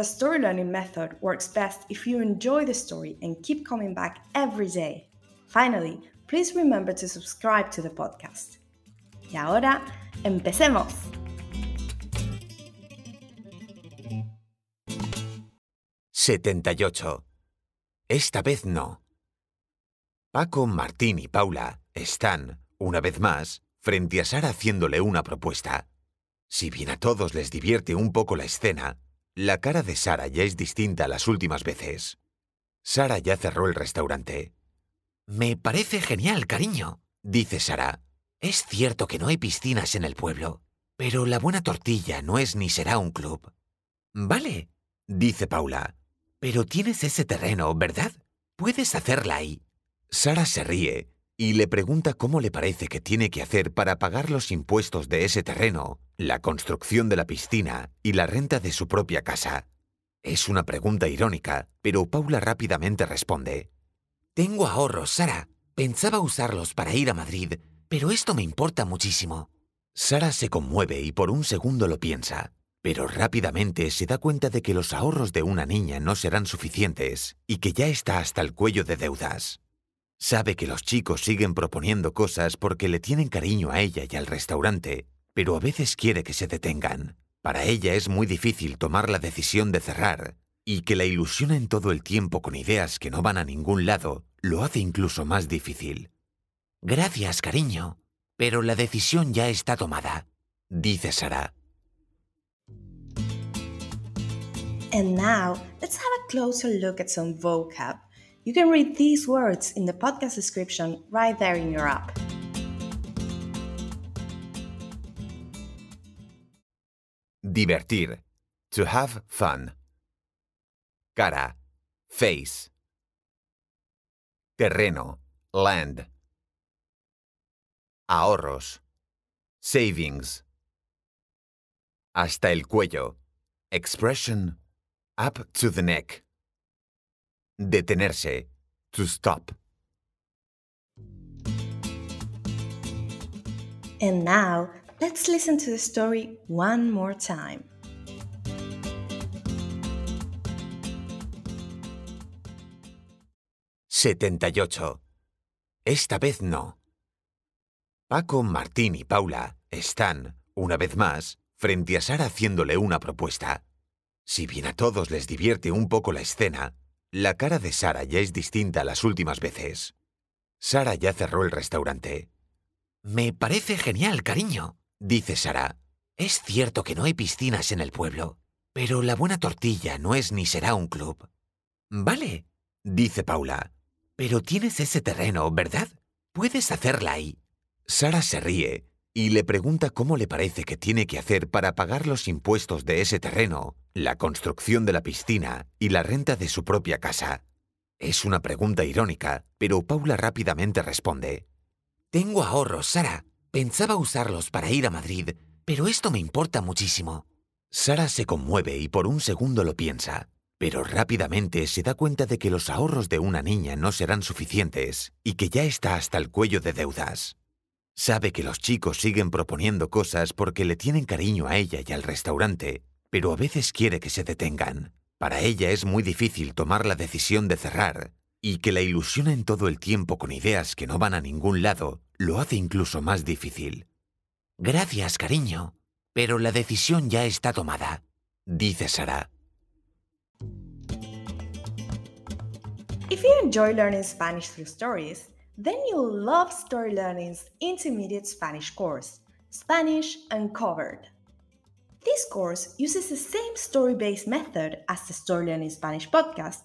the story learning method works best if you enjoy the story and keep coming back every day. Finally, please remember to subscribe to the podcast. Y ahora, empecemos. «78. Esta vez no. Paco, Martín y Paula están, una vez más, frente a Sara haciéndole una propuesta. Si bien a todos les divierte un poco la escena, la cara de Sara ya es distinta a las últimas veces. Sara ya cerró el restaurante. Me parece genial, cariño, dice Sara. Es cierto que no hay piscinas en el pueblo, pero la buena tortilla no es ni será un club. Vale, dice Paula. Pero tienes ese terreno, ¿verdad? Puedes hacerla ahí. Sara se ríe y le pregunta cómo le parece que tiene que hacer para pagar los impuestos de ese terreno, la construcción de la piscina y la renta de su propia casa. Es una pregunta irónica, pero Paula rápidamente responde. Tengo ahorros, Sara. Pensaba usarlos para ir a Madrid, pero esto me importa muchísimo. Sara se conmueve y por un segundo lo piensa, pero rápidamente se da cuenta de que los ahorros de una niña no serán suficientes y que ya está hasta el cuello de deudas. Sabe que los chicos siguen proponiendo cosas porque le tienen cariño a ella y al restaurante, pero a veces quiere que se detengan. Para ella es muy difícil tomar la decisión de cerrar, y que la ilusionen todo el tiempo con ideas que no van a ningún lado lo hace incluso más difícil. Gracias, cariño, pero la decisión ya está tomada, dice Sara. And now, let's have a closer look at some vocab. You can read these words in the podcast description right there in your app. Divertir. To have fun. Cara. Face. Terreno. Land. Ahorros. Savings. Hasta el cuello. Expression. Up to the neck. Detenerse. To stop. And now, let's listen to the story one more time. «78. Esta vez no. Paco, Martín y Paula están, una vez más, frente a Sara haciéndole una propuesta. Si bien a todos les divierte un poco la escena, la cara de Sara ya es distinta a las últimas veces. Sara ya cerró el restaurante. Me parece genial, cariño, dice Sara. Es cierto que no hay piscinas en el pueblo, pero la buena tortilla no es ni será un club. Vale, dice Paula. Pero tienes ese terreno, ¿verdad? Puedes hacerla ahí. Sara se ríe y le pregunta cómo le parece que tiene que hacer para pagar los impuestos de ese terreno, la construcción de la piscina y la renta de su propia casa. Es una pregunta irónica, pero Paula rápidamente responde. Tengo ahorros, Sara. Pensaba usarlos para ir a Madrid, pero esto me importa muchísimo. Sara se conmueve y por un segundo lo piensa, pero rápidamente se da cuenta de que los ahorros de una niña no serán suficientes y que ya está hasta el cuello de deudas. Sabe que los chicos siguen proponiendo cosas porque le tienen cariño a ella y al restaurante, pero a veces quiere que se detengan. Para ella es muy difícil tomar la decisión de cerrar, y que la ilusionen todo el tiempo con ideas que no van a ningún lado lo hace incluso más difícil. Gracias, cariño, pero la decisión ya está tomada, dice Sara. If you enjoy learning Spanish through stories, then you'll love Story Learning's intermediate Spanish course, Spanish Uncovered. This course uses the same story based method as the Story Learning Spanish podcast,